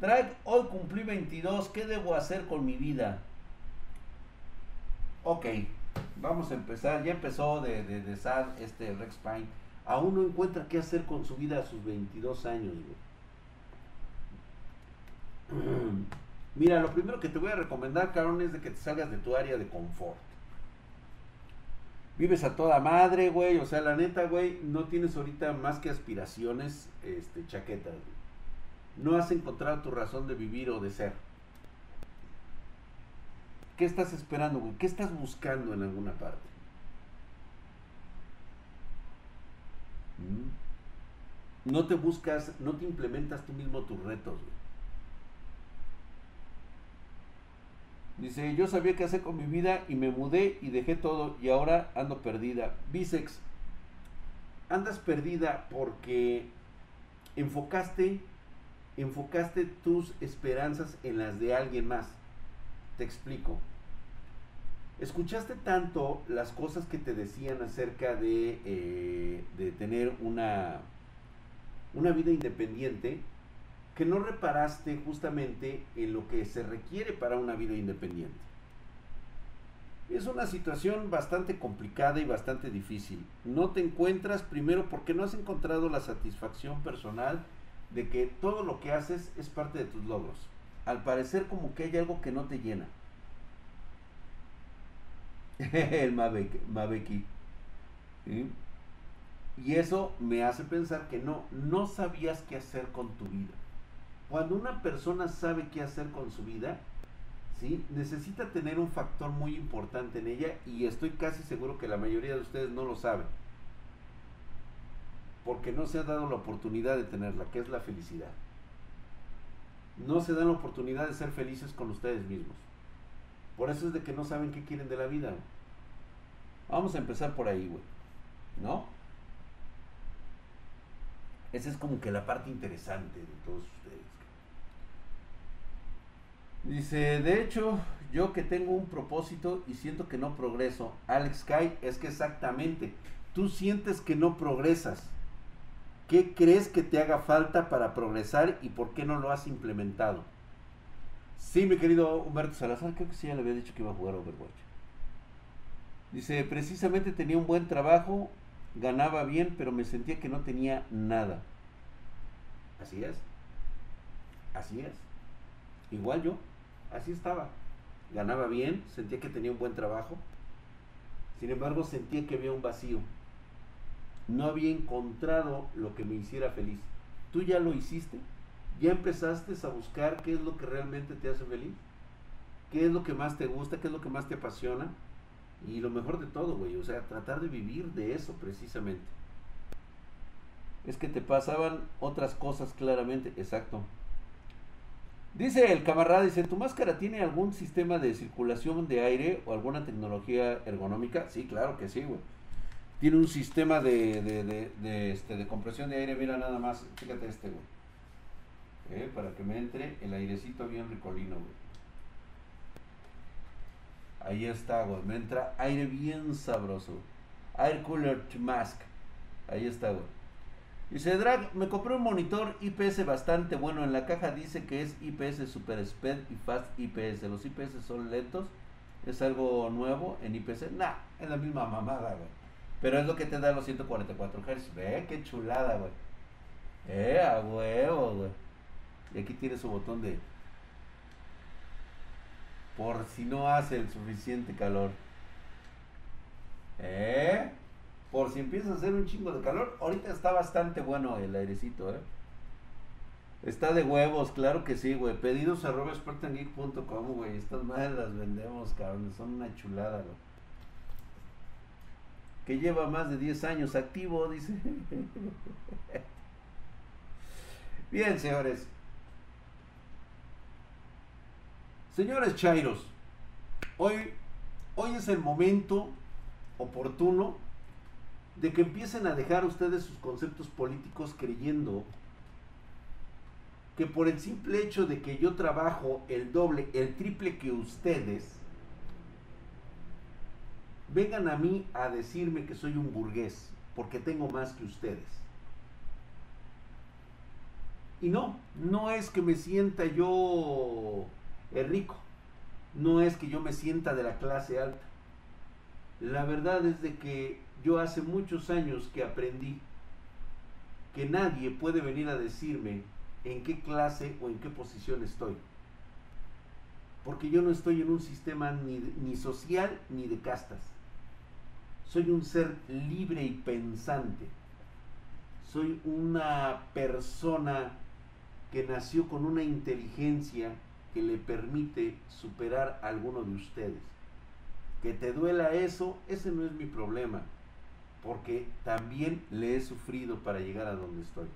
Drag, hoy cumplí 22, ¿qué debo hacer con mi vida? Ok, vamos a empezar. Ya empezó de, de, de sad este Rex Pine. Aún no encuentra qué hacer con su vida a sus 22 años, Mira, lo primero que te voy a recomendar, cabrón, es de que te salgas de tu área de confort. Vives a toda madre, güey. O sea, la neta, güey, no tienes ahorita más que aspiraciones, este, chaquetas, No has encontrado tu razón de vivir o de ser. ¿Qué estás esperando? ¿Qué estás buscando en alguna parte? ¿Mm? No te buscas, no te implementas tú mismo tus retos. Dice, yo sabía qué hacer con mi vida y me mudé y dejé todo y ahora ando perdida. Bisex, andas perdida porque enfocaste, enfocaste tus esperanzas en las de alguien más. Te explico. Escuchaste tanto las cosas que te decían acerca de, eh, de tener una, una vida independiente que no reparaste justamente en lo que se requiere para una vida independiente. Es una situación bastante complicada y bastante difícil. No te encuentras primero porque no has encontrado la satisfacción personal de que todo lo que haces es parte de tus logros. Al parecer como que hay algo que no te llena. El Mabeki. Y eso me hace pensar que no, no sabías qué hacer con tu vida. Cuando una persona sabe qué hacer con su vida, ¿sí? necesita tener un factor muy importante en ella y estoy casi seguro que la mayoría de ustedes no lo saben. Porque no se ha dado la oportunidad de tenerla, que es la felicidad. No se dan la oportunidad de ser felices con ustedes mismos. Por eso es de que no saben qué quieren de la vida. Vamos a empezar por ahí, güey. ¿No? Esa es como que la parte interesante de todos ustedes. Dice, de hecho, yo que tengo un propósito y siento que no progreso. Alex Kai, es que exactamente, tú sientes que no progresas. ¿Qué crees que te haga falta para progresar y por qué no lo has implementado? Sí, mi querido Humberto Salazar, creo que sí ya le había dicho que iba a jugar Overwatch. Dice, precisamente tenía un buen trabajo, ganaba bien, pero me sentía que no tenía nada. Así es. Así es. Igual yo, así estaba. Ganaba bien, sentía que tenía un buen trabajo. Sin embargo, sentía que había un vacío. No había encontrado lo que me hiciera feliz. ¿Tú ya lo hiciste? ¿Ya empezaste a buscar qué es lo que realmente te hace feliz? ¿Qué es lo que más te gusta? ¿Qué es lo que más te apasiona? Y lo mejor de todo, güey, o sea, tratar de vivir de eso precisamente. Es que te pasaban otras cosas claramente, exacto. Dice el camarada, dice, ¿tu máscara tiene algún sistema de circulación de aire o alguna tecnología ergonómica? Sí, claro que sí, güey. Tiene un sistema de, de, este, de compresión de aire, mira nada más, fíjate este, güey. Eh, para que me entre el airecito bien ricolino, güey. Ahí está, güey. Me entra aire bien sabroso. Air Cooler Mask. Ahí está, güey. Dice Drag, me compré un monitor IPS bastante bueno. En la caja dice que es IPS Super Speed y Fast IPS. Los IPS son lentos. ¿Es algo nuevo en IPS? Nah, es la misma mamada, güey. Pero es lo que te da los 144 Hz. Ve, qué chulada, güey. Eh, a huevo, güey. Y aquí tiene su botón de... Por si no hace el suficiente calor. Eh por si empieza a hacer un chingo de calor. Ahorita está bastante bueno el airecito, ¿eh? Está de huevos, claro que sí, güey. Pedidos spartangeek.com, güey. Estas madres las vendemos, cabrón. Son una chulada, güey. Que lleva más de 10 años activo, dice. Bien, señores. Señores Chairos, hoy, hoy es el momento oportuno de que empiecen a dejar ustedes sus conceptos políticos creyendo que por el simple hecho de que yo trabajo el doble, el triple que ustedes, vengan a mí a decirme que soy un burgués, porque tengo más que ustedes. Y no, no es que me sienta yo rico, no es que yo me sienta de la clase alta. La verdad es de que yo hace muchos años que aprendí que nadie puede venir a decirme en qué clase o en qué posición estoy. Porque yo no estoy en un sistema ni, ni social ni de castas. Soy un ser libre y pensante. Soy una persona que nació con una inteligencia que le permite superar a alguno de ustedes. Que te duela eso, ese no es mi problema, porque también le he sufrido para llegar a donde estoy.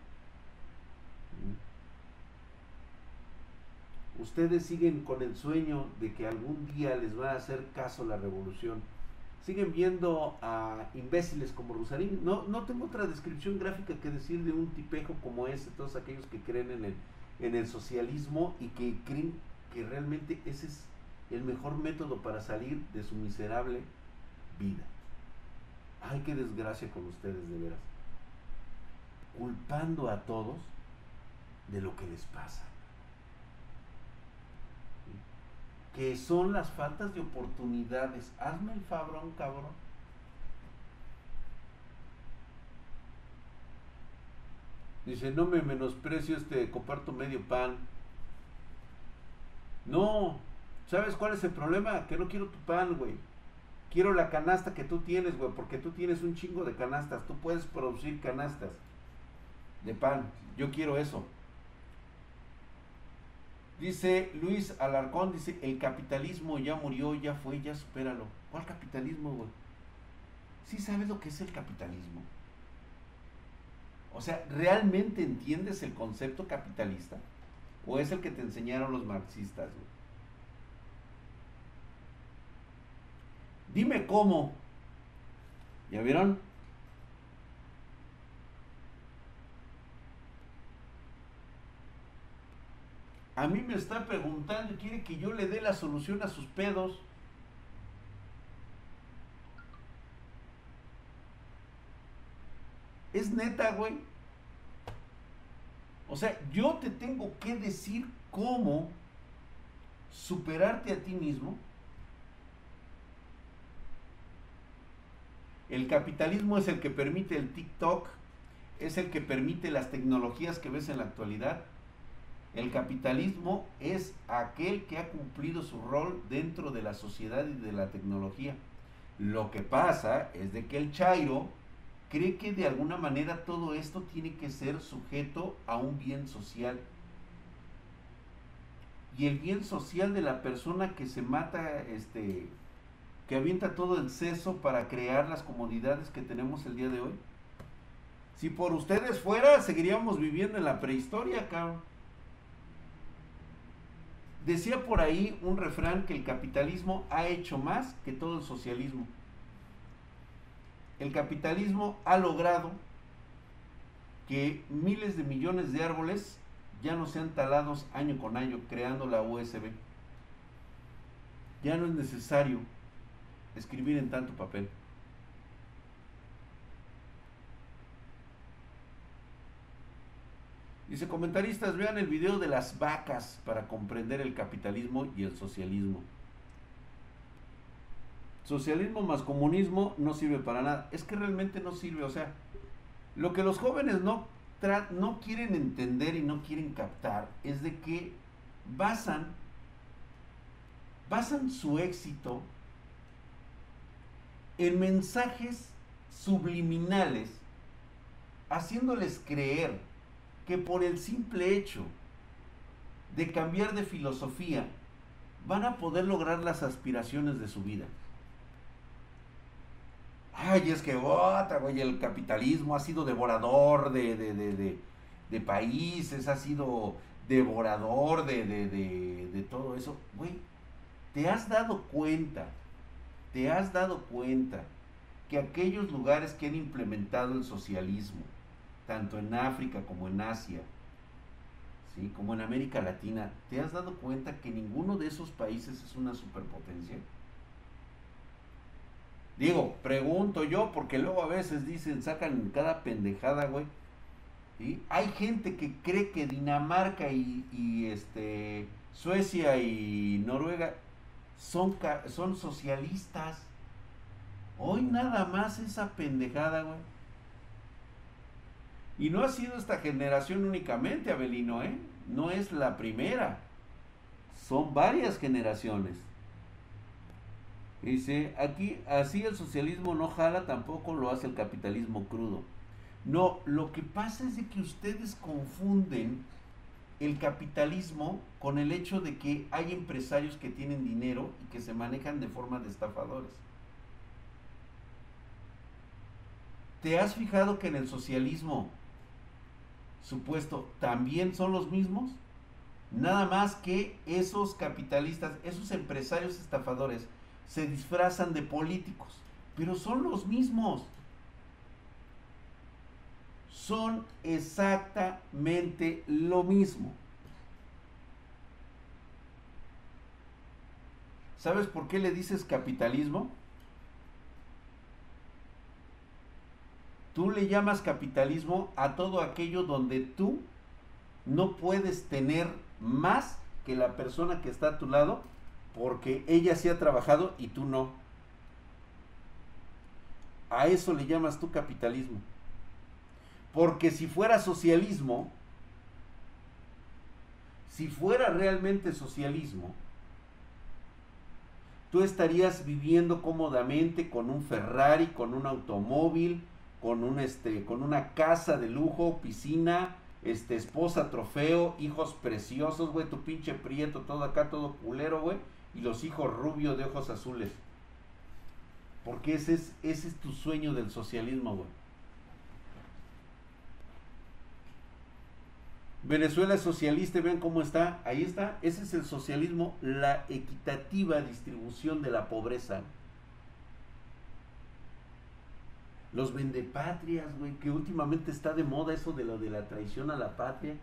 Ustedes siguen con el sueño de que algún día les va a hacer caso la revolución. Siguen viendo a imbéciles como Rosarín. No, no tengo otra descripción gráfica que decir de un tipejo como ese, todos aquellos que creen en el, en el socialismo y que creen que realmente ese es el mejor método para salir de su miserable vida. Ay, qué desgracia con ustedes, de veras. Culpando a todos de lo que les pasa. Que son las faltas de oportunidades. Hazme el fabrón, cabrón. Dice, no me menosprecio este, comparto medio pan. No, ¿sabes cuál es el problema? Que no quiero tu pan, güey. Quiero la canasta que tú tienes, güey, porque tú tienes un chingo de canastas. Tú puedes producir canastas de pan. Yo quiero eso. Dice Luis Alarcón, dice, el capitalismo ya murió, ya fue, ya supéralo. ¿Cuál capitalismo, güey? ¿Sí sabes lo que es el capitalismo? O sea, ¿realmente entiendes el concepto capitalista? ¿O es el que te enseñaron los marxistas? Dime cómo. ¿Ya vieron? A mí me está preguntando y quiere que yo le dé la solución a sus pedos. Es neta, güey. O sea, yo te tengo que decir cómo superarte a ti mismo. El capitalismo es el que permite el TikTok, es el que permite las tecnologías que ves en la actualidad. El capitalismo es aquel que ha cumplido su rol dentro de la sociedad y de la tecnología. Lo que pasa es de que el Chairo cree que de alguna manera todo esto tiene que ser sujeto a un bien social. Y el bien social de la persona que se mata, este, que avienta todo el seso para crear las comodidades que tenemos el día de hoy. Si por ustedes fuera, seguiríamos viviendo en la prehistoria, cabrón. Decía por ahí un refrán que el capitalismo ha hecho más que todo el socialismo el capitalismo ha logrado que miles de millones de árboles ya no sean talados año con año, creando la USB. Ya no es necesario escribir en tanto papel. Dice, comentaristas, vean el video de las vacas para comprender el capitalismo y el socialismo. Socialismo más comunismo no sirve para nada. Es que realmente no sirve. O sea, lo que los jóvenes no, no quieren entender y no quieren captar es de que basan, basan su éxito en mensajes subliminales, haciéndoles creer que por el simple hecho de cambiar de filosofía van a poder lograr las aspiraciones de su vida. Ay, es que otra, güey, el capitalismo ha sido devorador de, de, países, ha sido devorador de, de todo eso. Güey, ¿te has dado cuenta? ¿Te has dado cuenta que aquellos lugares que han implementado el socialismo, tanto en África como en Asia, ¿sí? como en América Latina, ¿te has dado cuenta que ninguno de esos países es una superpotencia? Digo, pregunto yo, porque luego a veces dicen, sacan cada pendejada, güey. Hay gente que cree que Dinamarca y, este, Suecia y Noruega son, son socialistas. Hoy nada más esa pendejada, güey. Y no ha sido esta generación únicamente, Abelino, ¿eh? No es la primera. Son varias generaciones. Dice, aquí así el socialismo no jala, tampoco lo hace el capitalismo crudo. No, lo que pasa es de que ustedes confunden el capitalismo con el hecho de que hay empresarios que tienen dinero y que se manejan de forma de estafadores. ¿Te has fijado que en el socialismo supuesto también son los mismos? Nada más que esos capitalistas, esos empresarios estafadores, se disfrazan de políticos, pero son los mismos. Son exactamente lo mismo. ¿Sabes por qué le dices capitalismo? Tú le llamas capitalismo a todo aquello donde tú no puedes tener más que la persona que está a tu lado porque ella sí ha trabajado y tú no. A eso le llamas tú capitalismo. Porque si fuera socialismo, si fuera realmente socialismo, tú estarías viviendo cómodamente con un Ferrari, con un automóvil, con un este, con una casa de lujo, piscina, este, esposa, trofeo, hijos preciosos, güey, tu pinche prieto, todo acá, todo culero, güey, y los hijos rubios de ojos azules. Porque ese es, ese es tu sueño del socialismo, güey. Venezuela es socialista, vean cómo está, ahí está, ese es el socialismo, la equitativa distribución de la pobreza. Los vendepatrias, güey, que últimamente está de moda eso de lo de la traición a la patria.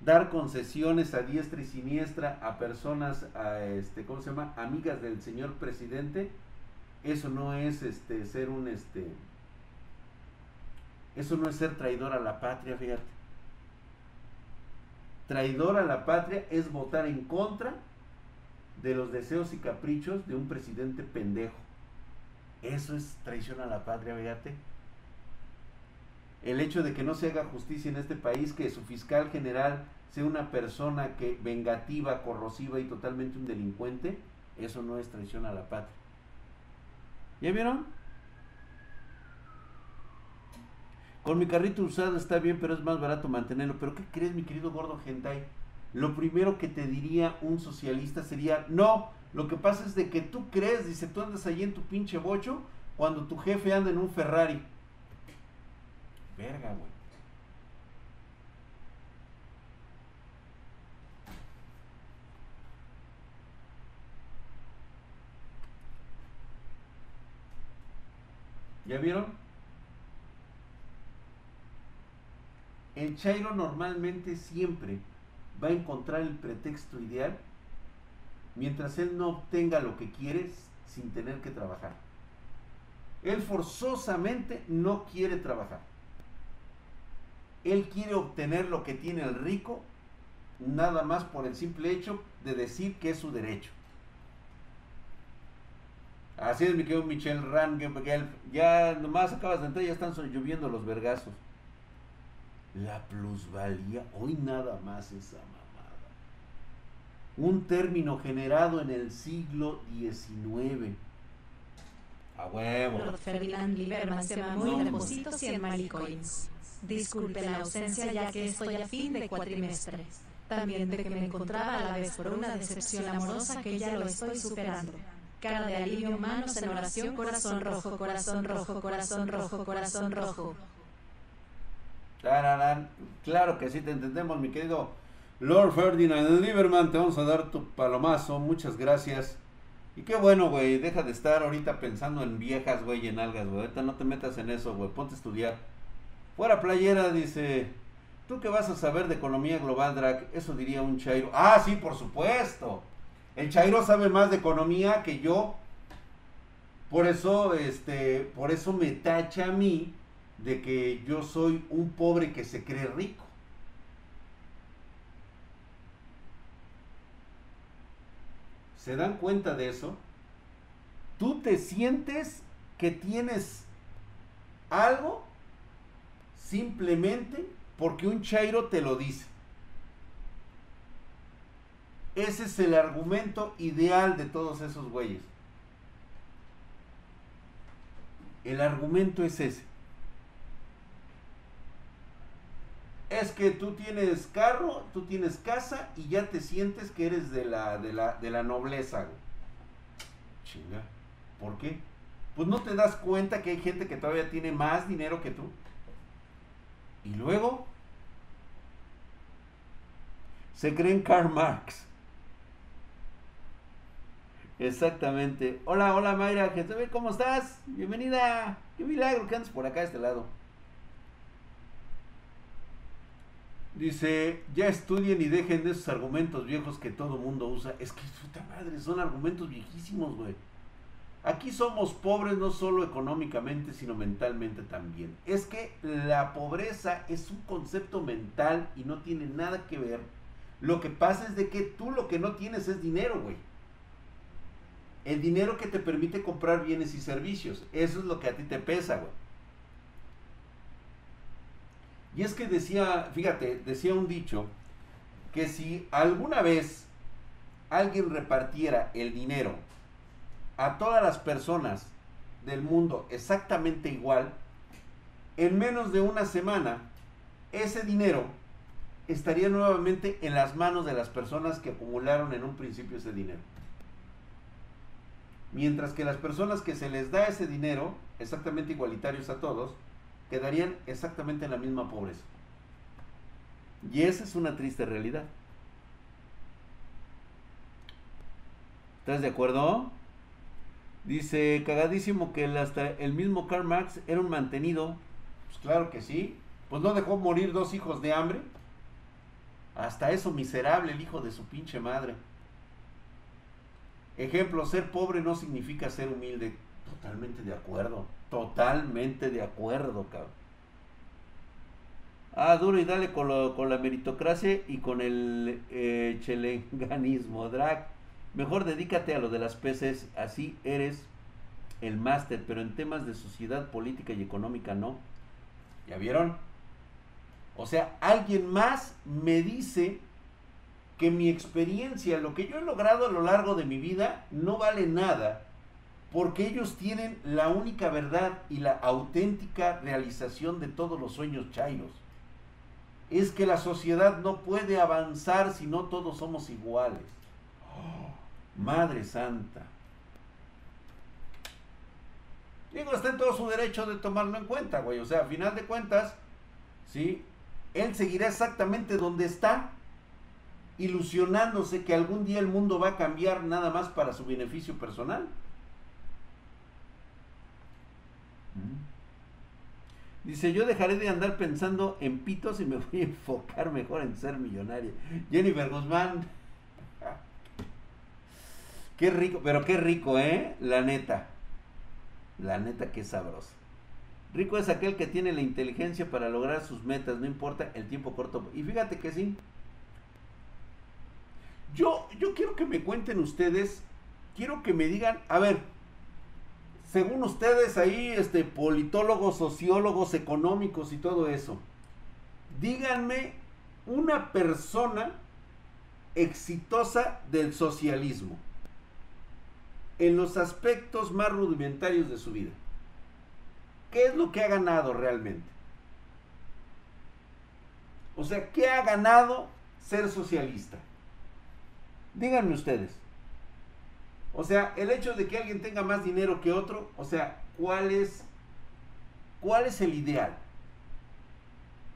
Dar concesiones a diestra y siniestra a personas, a este, ¿cómo se llama? Amigas del señor presidente. Eso no es este ser un este. Eso no es ser traidor a la patria, fíjate. Traidor a la patria es votar en contra de los deseos y caprichos de un presidente pendejo. Eso es traición a la patria, fíjate. El hecho de que no se haga justicia en este país, que su fiscal general sea una persona que vengativa, corrosiva y totalmente un delincuente, eso no es traición a la patria. ¿Ya vieron? Con mi carrito usado está bien, pero es más barato mantenerlo. Pero ¿qué crees, mi querido gordo hentai? Lo primero que te diría un socialista sería, no, lo que pasa es de que tú crees, dice, tú andas ahí en tu pinche bocho cuando tu jefe anda en un Ferrari. Verga, güey. ¿Ya vieron? El Chairo normalmente siempre va a encontrar el pretexto ideal mientras él no obtenga lo que quiere sin tener que trabajar. Él forzosamente no quiere trabajar. Él quiere obtener lo que tiene el rico nada más por el simple hecho de decir que es su derecho. Así es, mi querido Michel Rangel. Ya nomás acabas de entrar, ya están lloviendo los vergazos. La plusvalía, hoy nada más esa mamada. Un término generado en el siglo XIX. A huevo. Lord Ferdinand Lieberman se mamó y deposito 100 malicoins. Disculpe la ausencia ya que estoy a fin de cuatrimestre. También de que me encontraba a la vez por una decepción amorosa que ya lo estoy superando. Cara de alivio, manos en oración, corazón rojo, corazón rojo, corazón rojo, corazón rojo. Claro que sí, te entendemos, mi querido Lord Ferdinand Lieberman. Te vamos a dar tu palomazo. Muchas gracias. Y qué bueno, güey. Deja de estar ahorita pensando en viejas, güey, y en algas, güey. Ahorita no te metas en eso, güey. Ponte a estudiar. Fuera playera, dice. ¿Tú qué vas a saber de economía global, Drag? Eso diría un Chairo. Ah, sí, por supuesto. El Chairo sabe más de economía que yo. Por eso, este, por eso me tacha a mí de que yo soy un pobre que se cree rico. ¿Se dan cuenta de eso? Tú te sientes que tienes algo simplemente porque un chairo te lo dice. Ese es el argumento ideal de todos esos güeyes. El argumento es ese. Es que tú tienes carro, tú tienes casa y ya te sientes que eres de la, de la, de la nobleza. Chinga. ¿Por qué? Pues no te das cuenta que hay gente que todavía tiene más dinero que tú. Y luego se creen Karl Marx. Exactamente. Hola, hola Mayra, ¿cómo estás? Bienvenida. Qué milagro que andas por acá de este lado. Dice, ya estudien y dejen de esos argumentos viejos que todo mundo usa. Es que, puta madre, son argumentos viejísimos, güey. Aquí somos pobres no solo económicamente, sino mentalmente también. Es que la pobreza es un concepto mental y no tiene nada que ver. Lo que pasa es de que tú lo que no tienes es dinero, güey. El dinero que te permite comprar bienes y servicios. Eso es lo que a ti te pesa, güey. Y es que decía, fíjate, decía un dicho que si alguna vez alguien repartiera el dinero a todas las personas del mundo exactamente igual, en menos de una semana, ese dinero estaría nuevamente en las manos de las personas que acumularon en un principio ese dinero. Mientras que las personas que se les da ese dinero, exactamente igualitarios a todos, quedarían exactamente en la misma pobreza. Y esa es una triste realidad. ¿Estás de acuerdo? Dice, cagadísimo que hasta el mismo Karl Marx era un mantenido. Pues claro que sí. Pues no dejó morir dos hijos de hambre. Hasta eso miserable el hijo de su pinche madre. Ejemplo, ser pobre no significa ser humilde. Totalmente de acuerdo. Totalmente de acuerdo, cabrón. Ah, duro y dale con, la meritocracia y con el eh, chelenganismo, drag. Mejor dedícate a lo de las peces, así eres el máster, pero en temas de sociedad política y económica no. ¿Ya vieron? O sea, alguien más me dice que mi experiencia, lo que yo he logrado a lo largo de mi vida, no vale nada, porque ellos tienen la única verdad y la auténtica realización de todos los sueños chairos. Es que la sociedad no puede avanzar si no todos somos iguales. Oh, Madre Santa. Digo, está en todo su derecho de tomarlo en cuenta, güey. O sea, a final de cuentas, ¿sí? Él seguirá exactamente donde está ilusionándose que algún día el mundo va a cambiar nada más para su beneficio personal. Mm. Dice, yo dejaré de andar pensando en pitos y me voy a enfocar mejor en ser millonario. Jennifer Guzmán. Qué rico, pero qué rico, ¿eh? La neta. La neta, qué sabroso. Rico es aquel que tiene la inteligencia para lograr sus metas, no importa el tiempo corto. Y fíjate que sí, yo, yo quiero que me cuenten ustedes, quiero que me digan, a ver, según ustedes ahí, este, politólogos, sociólogos, económicos y todo eso, díganme una persona exitosa del socialismo en los aspectos más rudimentarios de su vida. ¿Qué es lo que ha ganado realmente? O sea, ¿qué ha ganado ser socialista? Díganme ustedes. O sea, el hecho de que alguien tenga más dinero que otro, o sea, ¿cuál es, cuál es el ideal?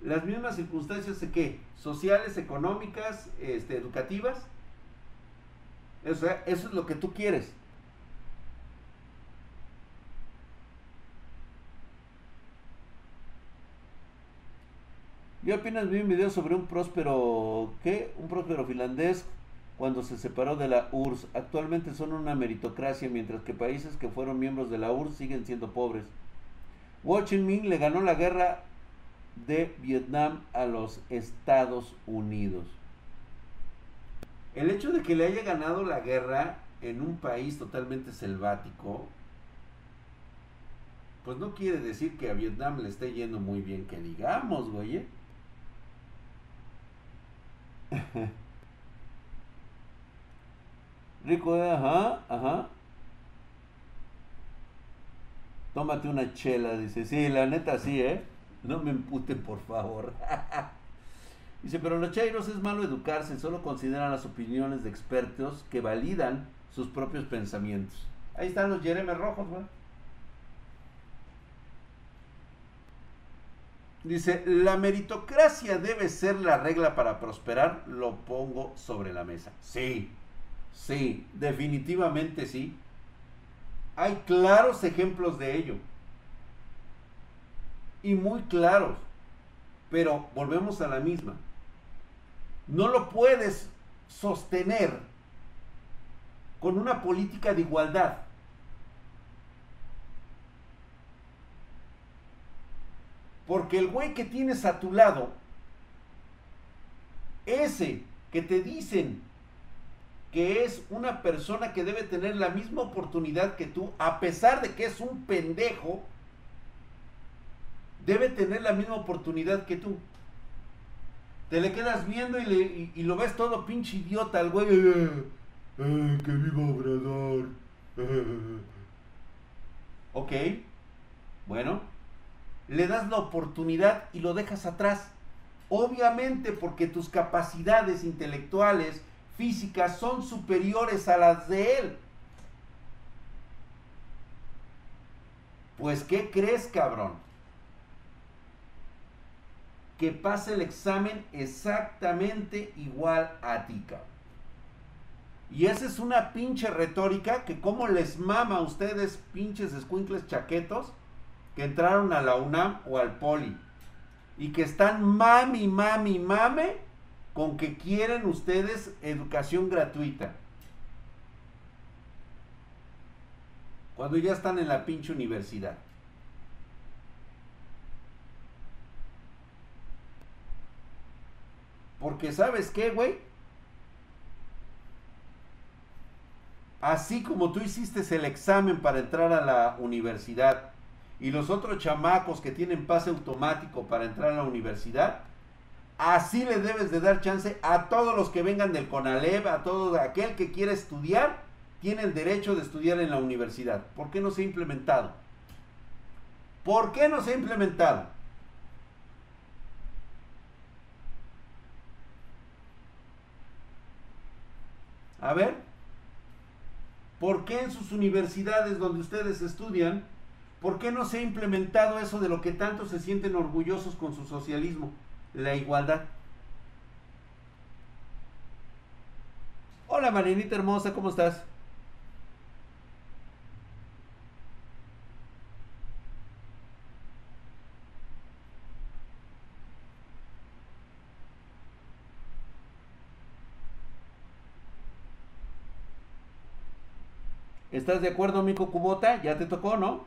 Las mismas circunstancias de qué? Sociales, económicas, este, educativas. O sea, eso es lo que tú quieres. ¿Qué opinas? Vi un video sobre un próspero, ¿qué? Un próspero finlandés cuando se separó de la URSS. Actualmente son una meritocracia, mientras que países que fueron miembros de la URSS siguen siendo pobres. Ho Chi Minh le ganó la guerra de Vietnam a los Estados Unidos. El hecho de que le haya ganado la guerra en un país totalmente selvático, pues no quiere decir que a Vietnam le esté yendo muy bien, que digamos, güey. Rico, ajá, ajá. Tómate una chela, dice. Sí, la neta sí, ¿eh? No me emputen, por favor. dice, pero los chairos es malo educarse, solo consideran las opiniones de expertos que validan sus propios pensamientos. Ahí están los Jeremy rojos, güey. Dice, la meritocracia debe ser la regla para prosperar, lo pongo sobre la mesa. Sí, sí, definitivamente sí. Hay claros ejemplos de ello. Y muy claros. Pero volvemos a la misma. No lo puedes sostener con una política de igualdad. Porque el güey que tienes a tu lado, ese que te dicen que es una persona que debe tener la misma oportunidad que tú, a pesar de que es un pendejo, debe tener la misma oportunidad que tú. Te le quedas viendo y, lo ves todo pinche idiota al güey. Eh, eh, ¡Que viva Obrador! ok, bueno, le das la oportunidad y lo dejas atrás. Obviamente porque tus capacidades intelectuales, físicas, son superiores a las de él. Pues ¿qué crees, cabrón? Que pase el examen exactamente igual a ti, cabrón. Y esa es una pinche retórica que como les mama a ustedes, pinches escuincles chaquetos, que entraron a la UNAM o al Poli y que están mami, mami, mame con que quieren ustedes educación gratuita. Cuando ya están en la pinche universidad. Porque sabes qué, güey. Así como tú hiciste el examen para entrar a la universidad y los otros chamacos que tienen pase automático para entrar a la universidad, así le debes de dar chance a todos los que vengan del CONALEP, a todo aquel que quiera estudiar, tiene el derecho de estudiar en la universidad. ¿Por qué no se ha implementado? ¿Por qué no se ha implementado? A ver, ¿por qué en sus universidades donde ustedes estudian ¿Por qué no se ha implementado eso de lo que tanto se sienten orgullosos con su socialismo? La igualdad. Hola Marinita hermosa, ¿cómo estás? ¿Estás de acuerdo, Mico Cubota? Ya te tocó, ¿no?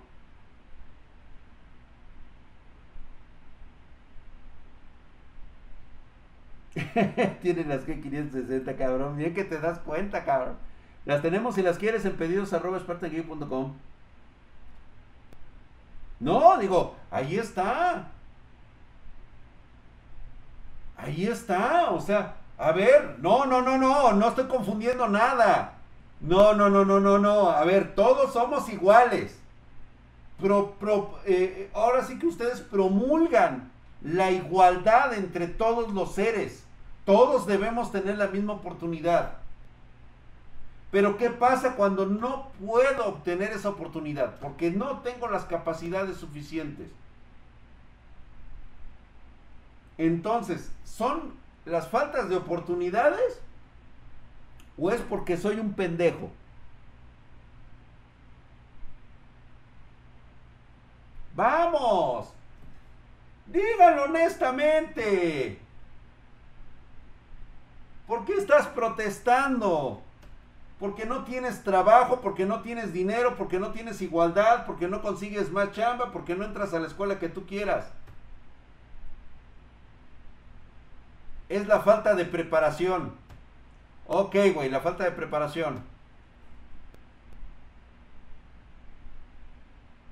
Tienen las G560, cabrón. Bien que te das cuenta, cabrón. Las tenemos si las quieres en pedidos arroba No, digo, ahí está. Ahí está. O sea, a ver, no, no, no, no, no estoy confundiendo nada. No, no, no, no, no, no. A ver, todos somos iguales. Pro, pro, eh, ahora sí que ustedes promulgan la igualdad entre todos los seres. Todos debemos tener la misma oportunidad. Pero ¿qué pasa cuando no puedo obtener esa oportunidad? Porque no tengo las capacidades suficientes. Entonces, ¿son las faltas de oportunidades? ¿O es porque soy un pendejo? Vamos. Díganlo honestamente. ¿Por ¿por qué estás protestando? Porque no tienes trabajo, porque no tienes dinero, porque no tienes igualdad, porque no consigues más chamba, porque no entras a la escuela que tú quieras. Es la falta de preparación. Ok, güey, la falta de preparación.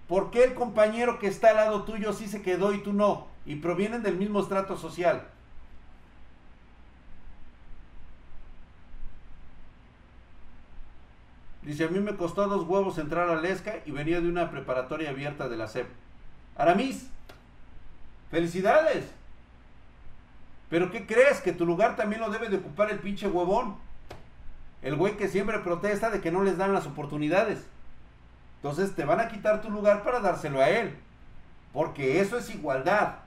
¿Por qué el compañero que está al lado tuyo sí se quedó y tú no? Y provienen del mismo estrato social. Dice, a mí me costó dos huevos entrar a Lesca y venía de una preparatoria abierta de la SEP. Aramis, felicidades. Pero ¿qué crees? Que tu lugar también lo debe de ocupar el pinche huevón. El güey que siempre protesta de que no les dan las oportunidades. Entonces te van a quitar tu lugar para dárselo a él. Porque eso es igualdad.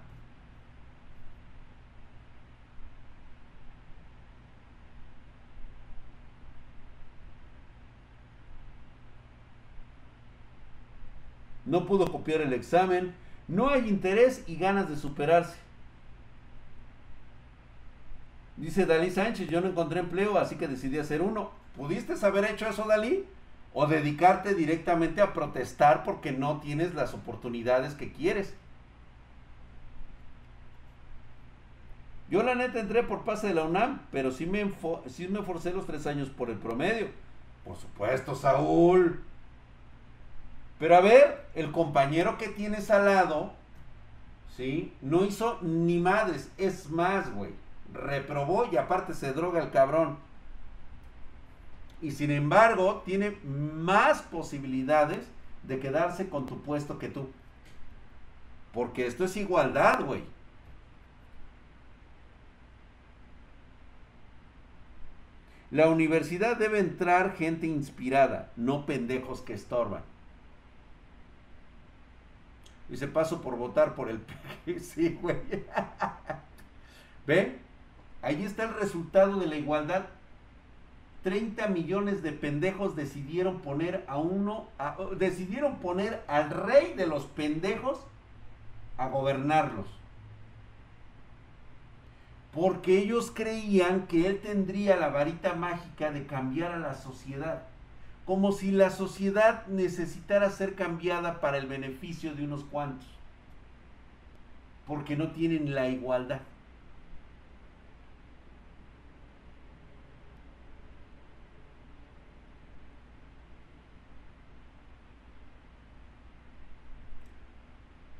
No pudo copiar el examen, no hay interés y ganas de superarse. Dice Dalí Sánchez, yo no encontré empleo, así que decidí hacer uno. ¿Pudiste haber hecho eso, Dalí? ¿O dedicarte directamente a protestar porque no tienes las oportunidades que quieres? Yo la neta entré por pase de la UNAM, pero sí me, sí me forcé los tres años por el promedio. Por supuesto, Saúl. Pero a ver, el compañero que tienes al lado, ¿sí? No hizo ni madres. Es más, güey. Reprobó y aparte se droga el cabrón. Y sin embargo, tiene más posibilidades de quedarse con tu puesto que tú. Porque esto es igualdad, güey. La universidad debe entrar gente inspirada, no pendejos que estorban. Y se paso por votar por el Sí, güey. ¿Ve? Ahí está el resultado de la igualdad. 30 millones de pendejos decidieron poner a uno, decidieron poner al rey de los pendejos a gobernarlos. Porque ellos creían que él tendría la varita mágica de cambiar a la sociedad como si la sociedad necesitara ser cambiada para el beneficio de unos cuantos, porque no tienen la igualdad.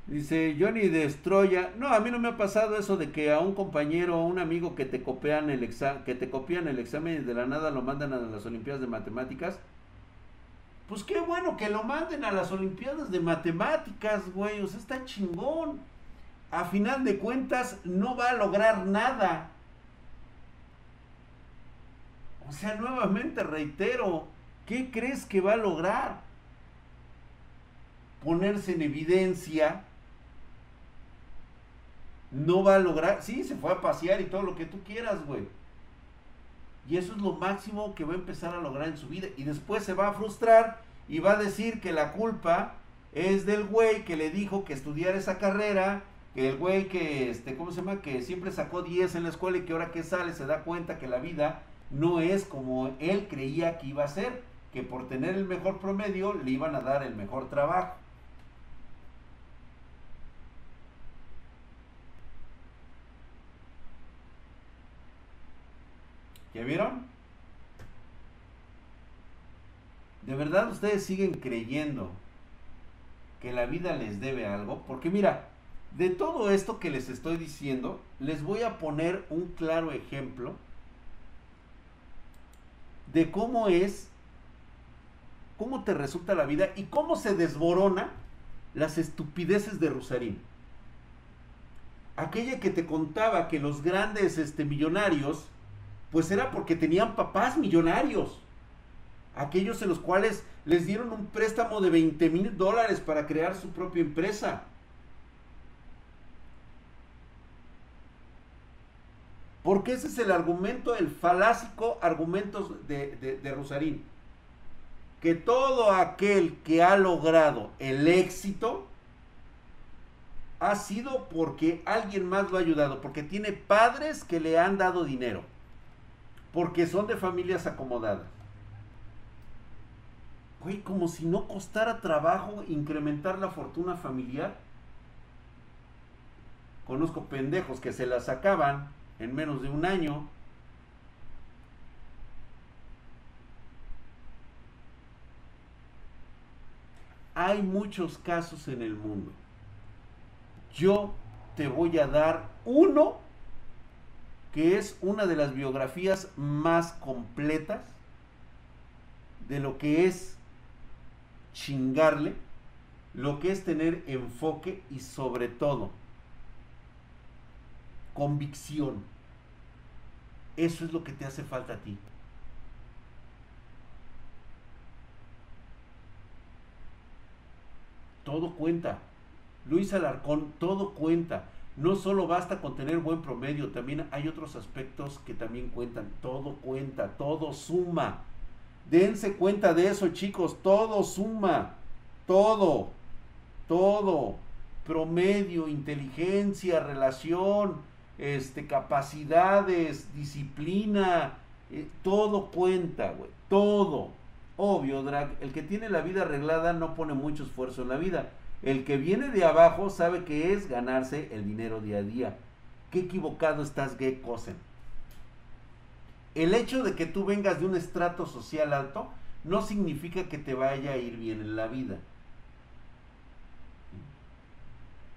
Dice Johnny Destroya, no, a mí no me ha pasado eso de que a un compañero o un amigo que te copian el que te copian el examen y de la nada lo mandan a las Olimpiadas de Matemáticas. Pues qué bueno que lo manden a las Olimpiadas de Matemáticas, güey. O sea, está chingón. A final de cuentas, no va a lograr nada. O sea, nuevamente reitero, ¿qué crees que va a lograr? Ponerse en evidencia. No va a lograr. Sí, se fue a pasear y todo lo que tú quieras, güey. Y eso es lo máximo que va a empezar a lograr en su vida. Y después se va a frustrar y va a decir que la culpa es del güey que le dijo que estudiara esa carrera, que el güey que, este, ¿cómo se llama? Que siempre sacó 10 en la escuela y que ahora que sale se da cuenta que la vida no es como él creía que iba a ser, que por tener el mejor promedio le iban a dar el mejor trabajo. ¿Ya vieron? ¿De verdad ustedes siguen creyendo que la vida les debe algo? Porque mira, de todo esto que les estoy diciendo, les voy a poner un claro ejemplo de cómo es, cómo te resulta la vida y cómo se desborona las estupideces de Rosarín. Aquella que te contaba que los grandes este, millonarios pues era porque tenían papás millonarios. Aquellos en los cuales les dieron un préstamo de 20 mil dólares para crear su propia empresa. Porque ese es el argumento, el falásico argumento de, de, Rosarín. Que todo aquel que ha logrado el éxito ha sido porque alguien más lo ha ayudado, porque tiene padres que le han dado dinero porque son de familias acomodadas. Güey, como si no costara trabajo incrementar la fortuna familiar. Conozco pendejos que se la sacaban en menos de un año. Hay muchos casos en el mundo. Yo te voy a dar uno que es una de las biografías más completas de lo que es chingarle, lo que es tener enfoque y sobre todo convicción. Eso es lo que te hace falta a ti. Todo cuenta. Luis Alarcón, todo cuenta. No solo basta con tener buen promedio, también hay otros aspectos que también cuentan. Todo cuenta, todo suma. Dense cuenta de eso, chicos, todo suma. Todo, todo. Promedio, inteligencia, relación, este, capacidades, disciplina, eh, todo cuenta, güey, todo. Obvio, Drag, el que tiene la vida arreglada no pone mucho esfuerzo en la vida. El que viene de abajo sabe que es ganarse el dinero día a día. Qué equivocado estás, Gay Cosen. El hecho de que tú vengas de un estrato social alto no significa que te vaya a ir bien en la vida.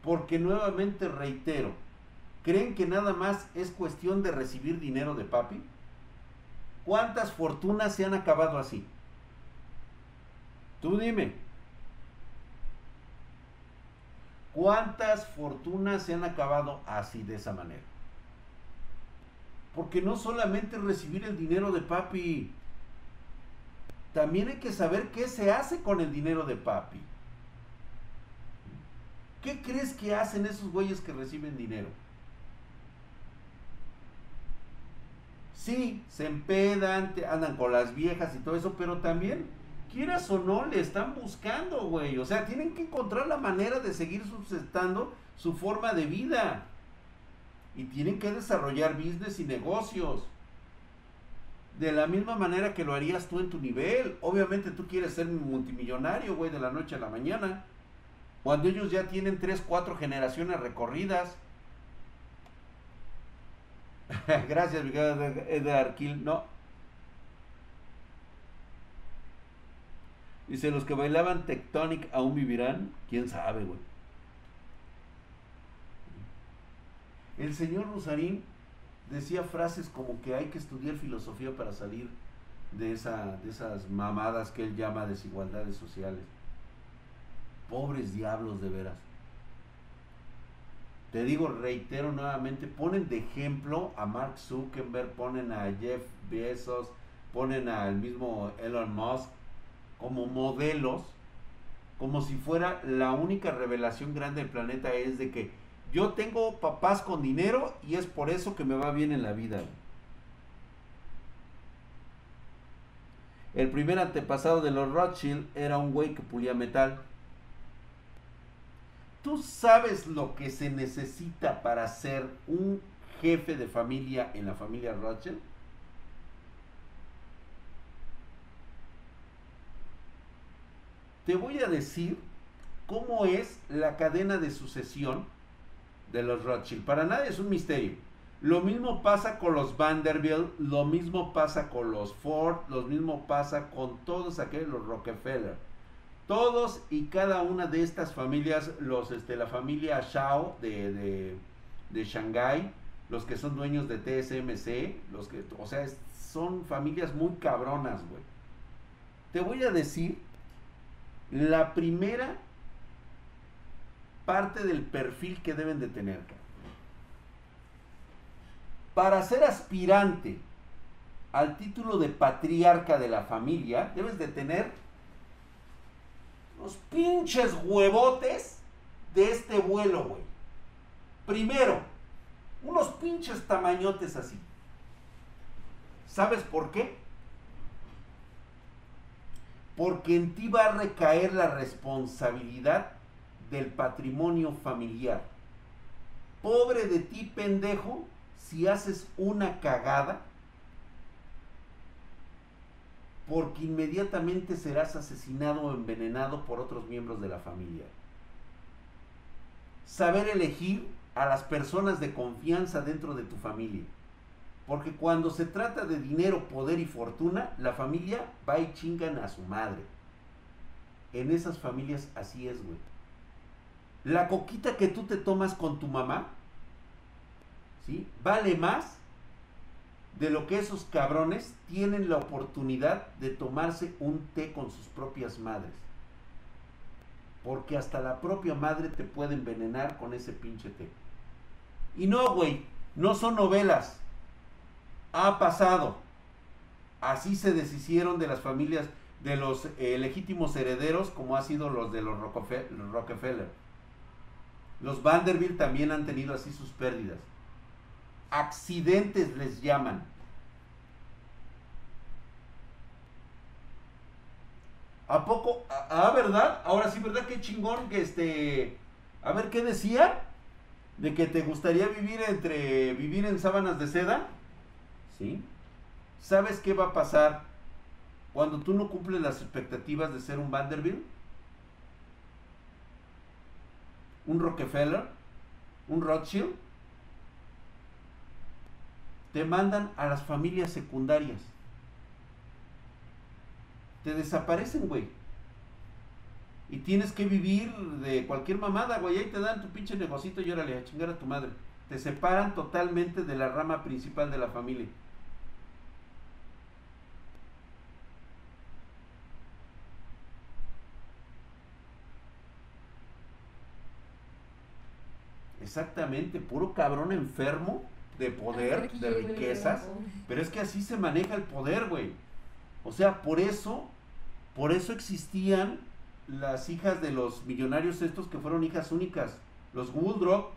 Porque nuevamente reitero, ¿creen que nada más es cuestión de recibir dinero de papi? ¿Cuántas fortunas se han acabado así? Tú dime. ¿Cuántas fortunas se han acabado así de esa manera? Porque no solamente recibir el dinero de papi, también hay que saber qué se hace con el dinero de papi. ¿Qué crees que hacen esos güeyes que reciben dinero? Sí, se empedan, andan con las viejas y todo eso, pero también quieras o no, le están buscando, güey. O sea, tienen que encontrar la manera de seguir sustentando su forma de vida. Y tienen que desarrollar business y negocios. De la misma manera que lo harías tú en tu nivel. Obviamente tú quieres ser multimillonario, güey, de la noche a la mañana. Cuando ellos ya tienen 3, 4 generaciones recorridas. Gracias, Miguel Edgar Kill. No, Dice, los que bailaban Tectonic aún vivirán. ¿Quién sabe, güey? El señor Rosarín decía frases como que hay que estudiar filosofía para salir de, esa, de esas mamadas que él llama desigualdades sociales. Pobres diablos de veras. Te digo, reitero nuevamente, ponen de ejemplo a Mark Zuckerberg, ponen a Jeff Bezos, ponen al mismo Elon Musk, como modelos, como si fuera la única revelación grande del planeta es de que yo tengo papás con dinero y es por eso que me va bien en la vida. El primer antepasado de los Rothschild era un güey que pulía metal. ¿Tú sabes lo que se necesita para ser un jefe de familia en la familia Rothschild? Te voy a decir cómo es la cadena de sucesión de los Rothschild. Para nadie es un misterio. Lo mismo pasa con los Vanderbilt, lo mismo pasa con los Ford, lo mismo pasa con todos aquellos, los Rockefeller. Todos y cada una de estas familias, los, este, la familia Shao de, de, de Shanghái, los que son dueños de TSMC, los que, o sea, son familias muy cabronas, güey. Te voy a decir la primera parte del perfil que deben de tener. Para ser aspirante al título de patriarca de la familia, debes de tener los pinches huevotes de este vuelo, güey. Primero, unos pinches tamañotes así. ¿Sabes por qué? Porque en ti va a recaer la responsabilidad del patrimonio familiar. Pobre de ti, pendejo, si haces una cagada porque inmediatamente serás asesinado o envenenado por otros miembros de la familia. Saber elegir a las personas de confianza dentro de tu familia. Porque cuando se trata de dinero, poder y fortuna, la familia va y chingan a su madre. En esas familias así es, güey. La coquita que tú te tomas con tu mamá, ¿sí? Vale más de lo que esos cabrones tienen la oportunidad de tomarse un té con sus propias madres. Porque hasta la propia madre te puede envenenar con ese pinche té. Y no, güey, no son novelas. Ha pasado. Así se deshicieron de las familias, de los eh, legítimos herederos, como ha sido los de los Rockefeller. Los Vanderbilt también han tenido así sus pérdidas accidentes les llaman. ¿A poco? Ah, ¿verdad? Ahora sí, ¿verdad? Qué chingón que este... A ver, ¿qué decía? De que te gustaría vivir entre... Vivir en sábanas de seda. ¿Sí? ¿Sabes qué va a pasar cuando tú no cumples las expectativas de ser un Vanderbilt? Un Rockefeller. Un Rothschild te mandan a las familias secundarias. Te desaparecen, güey. Y tienes que vivir de cualquier mamada, güey. Ahí te dan tu pinche negocito y órale, a chingar a tu madre. Te separan totalmente de la rama principal de la familia. Exactamente, puro cabrón enfermo de poder, de riquezas, pero es que así se maneja el poder, güey. O sea, por eso, por eso existían las hijas de los millonarios estos que fueron hijas únicas, los Woodrow,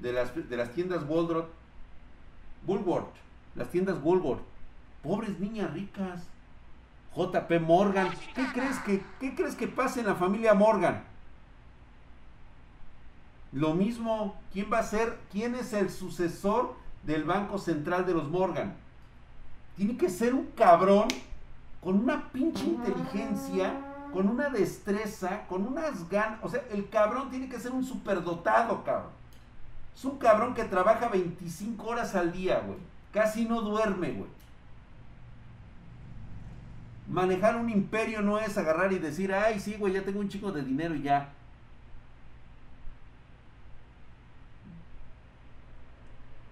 de las, de las tiendas Woodrow, Woolworth, las tiendas Woolworth, pobres niñas ricas. JP Morgan, ¿qué crees que, qué crees que pasa en la familia Morgan? Lo mismo, ¿quién va a ser? ¿Quién es el sucesor del Banco Central de los Morgan? Tiene que ser un cabrón con una pinche inteligencia, con una destreza, con unas ganas. O sea, el cabrón tiene que ser un superdotado, cabrón. Es un cabrón que trabaja 25 horas al día, güey. Casi no duerme, güey. Manejar un imperio no es agarrar y decir, ay, sí, güey, ya tengo un chico de dinero y ya.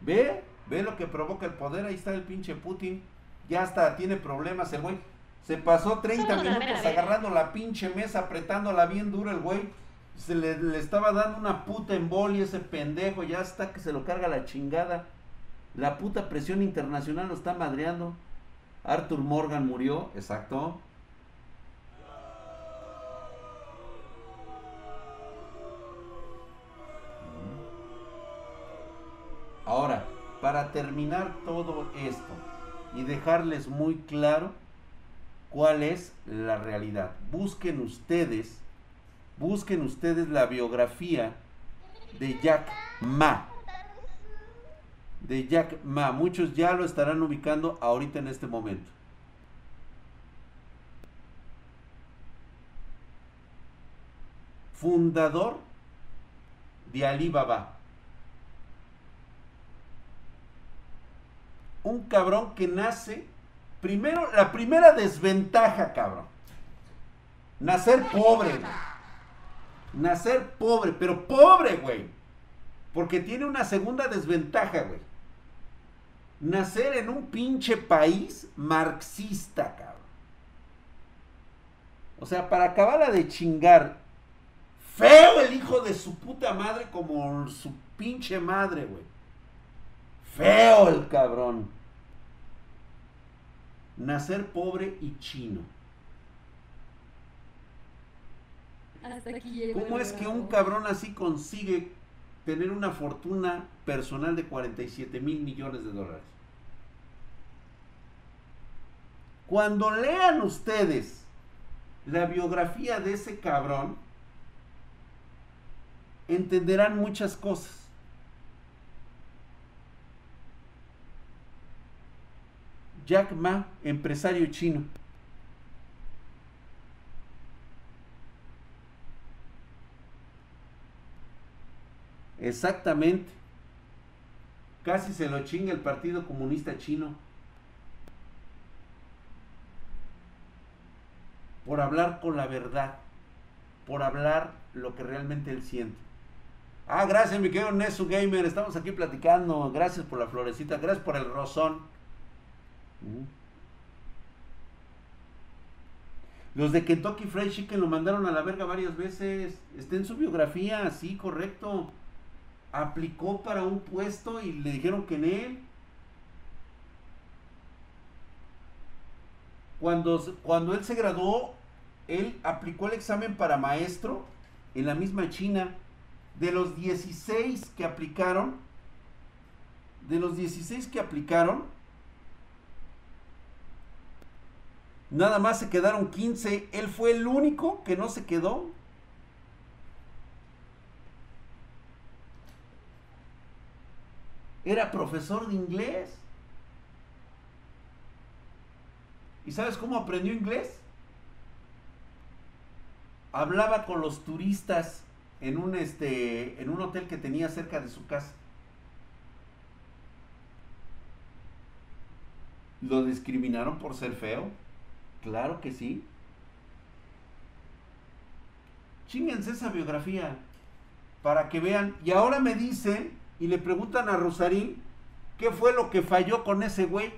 Ve, ve lo que provoca el poder. Ahí está el pinche Putin. Ya hasta tiene problemas el güey. Se pasó 30 minutos agarrando la pinche mesa, apretándola bien duro el güey. Se le, le, estaba dando una puta embolia ese pendejo. Ya está que se lo carga la chingada. La puta presión internacional lo está madreando. Arthur Morgan murió, exacto. Ahora, para terminar todo esto y dejarles muy claro cuál es la realidad, busquen ustedes, busquen ustedes la biografía de Jack Ma. De Jack Ma. Muchos ya lo estarán ubicando ahorita en este momento. Fundador de Alibaba. Un cabrón que nace, primero, la primera desventaja, cabrón. Nacer pobre, Nacer pobre, pero pobre, güey. Porque tiene una segunda desventaja, güey. Nacer en un pinche país marxista, cabrón. O sea, para acabarla de chingar, feo el hijo de su puta madre como su pinche madre, güey. Feo el cabrón. Nacer pobre y chino. ¿Cómo es que un cabrón así consigue tener una fortuna personal de 47 mil millones de dólares? Cuando lean ustedes la biografía de ese cabrón, entenderán muchas cosas. Jack Ma, empresario chino. Exactamente. Casi se lo chinga el Partido Comunista Chino. Por hablar con la verdad. Por hablar lo que realmente él siente. Ah, gracias, mi querido Nesu Gamer. Estamos aquí platicando. Gracias por la florecita. Gracias por el rosón. Mm. Los de Kentucky Fried Chicken lo mandaron a la verga varias veces. Está en su biografía, sí, correcto. Aplicó para un puesto y le dijeron que en él. Cuando, cuando él se graduó, él aplicó el examen para maestro en la misma China. De los 16 que aplicaron, de los 16 que aplicaron, Nada más se quedaron 15. Él fue el único que no se quedó. Era profesor de inglés. ¿Y sabes cómo aprendió inglés? Hablaba con los turistas en un, este, en un hotel que tenía cerca de su casa. Lo discriminaron por ser feo. Claro que sí. Chinguense esa biografía para que vean. Y ahora me dicen y le preguntan a Rosarín qué fue lo que falló con ese güey.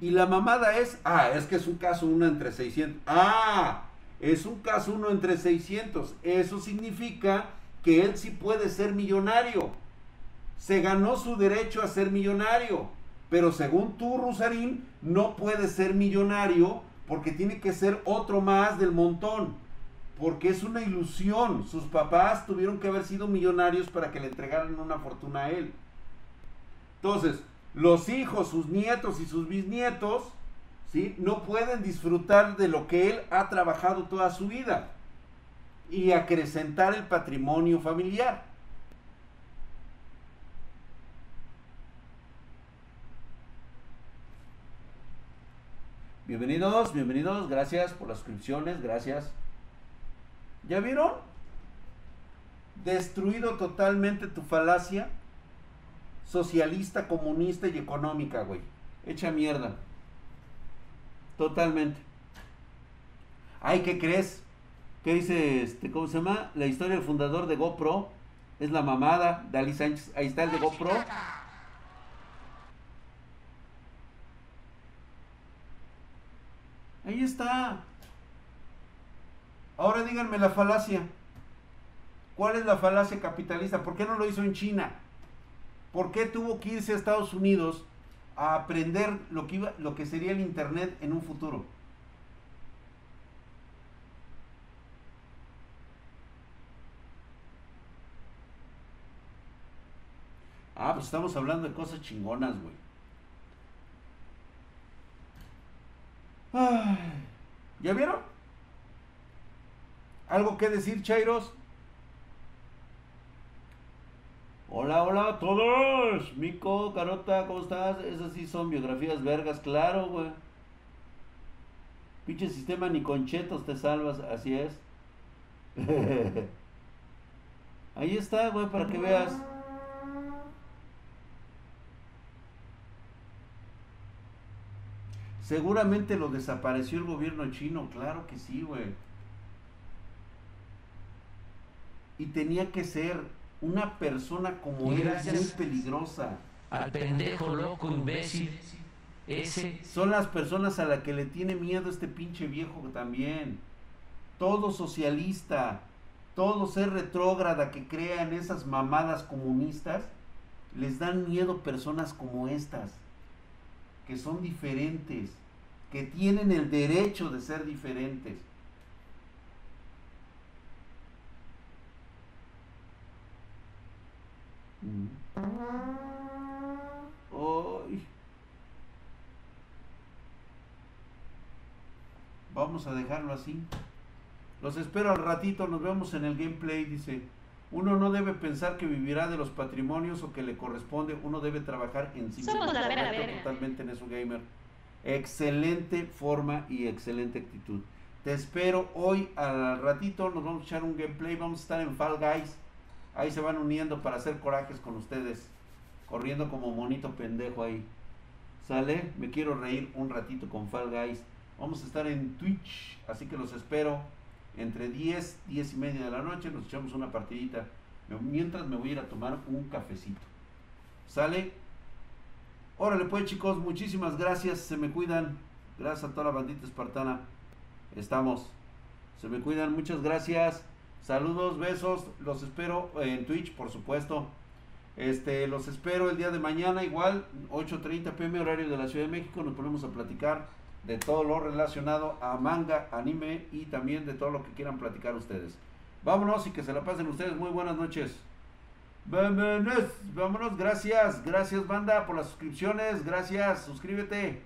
Y la mamada es, ah, es que es un caso uno entre 600. Ah, es un caso uno entre 600. Eso significa que él sí puede ser millonario. Se ganó su derecho a ser millonario. Pero según tú, Rusarín, no puede ser millonario porque tiene que ser otro más del montón. Porque es una ilusión. Sus papás tuvieron que haber sido millonarios para que le entregaran una fortuna a él. Entonces, los hijos, sus nietos y sus bisnietos, ¿sí? No pueden disfrutar de lo que él ha trabajado toda su vida y acrecentar el patrimonio familiar. Bienvenidos, bienvenidos, gracias por las suscripciones, gracias. ¿Ya vieron? Destruido totalmente tu falacia socialista, comunista y económica, güey. Hecha mierda. Totalmente. Ay, ¿qué crees? ¿Qué dice este? ¿Cómo se llama? La historia del fundador de GoPro es la mamada. Dali Sánchez. Ahí está el de GoPro. Ahí está. Ahora díganme la falacia. ¿Cuál es la falacia capitalista? ¿Por qué no lo hizo en China? ¿Por qué tuvo que irse a Estados Unidos a aprender lo que, iba, lo que sería el Internet en un futuro? Ah, pues estamos hablando de cosas chingonas, güey. ¿Ya vieron? ¿Algo que decir, Chairos? Hola, hola a todos. Mico, Carota, ¿cómo estás? Esas sí son biografías vergas, claro, güey. Pinche sistema ni conchetos te salvas, así es. Ahí está, güey, para que veas. Seguramente lo desapareció el gobierno chino, claro que sí, güey. Y tenía que ser una persona como él, muy peligrosa. Al pendejo loco imbécil. Ese. Son las personas a las que le tiene miedo este pinche viejo también. Todo socialista, todo ser retrógrada que crea en esas mamadas comunistas, les dan miedo personas como estas que son diferentes, que tienen el derecho de ser diferentes. Vamos a dejarlo así. Los espero al ratito, nos vemos en el gameplay, dice. Uno no debe pensar que vivirá de los patrimonios o que le corresponde, uno debe trabajar en sí mismo. Totalmente en eso, gamer. Excelente forma y excelente actitud. Te espero hoy al ratito. Nos vamos a echar un gameplay. Vamos a estar en Fall Guys. Ahí se van uniendo para hacer corajes con ustedes. Corriendo como monito pendejo ahí. ¿Sale? Me quiero reír un ratito con Fall Guys. Vamos a estar en Twitch. Así que los espero entre 10, 10 y media de la noche. Nos echamos una partidita. Mientras me voy a ir a tomar un cafecito. ¿Sale? Órale pues chicos, muchísimas gracias. Se me cuidan. Gracias a toda la bandita espartana. Estamos. Se me cuidan. Muchas gracias. Saludos, besos. Los espero en Twitch, por supuesto. Este, los espero el día de mañana, igual, 8.30 pm horario de la Ciudad de México. Nos ponemos a platicar de todo lo relacionado a manga, anime y también de todo lo que quieran platicar ustedes. Vámonos y que se la pasen ustedes. Muy buenas noches. Vámonos, vámonos, gracias, gracias banda por las suscripciones, gracias, suscríbete.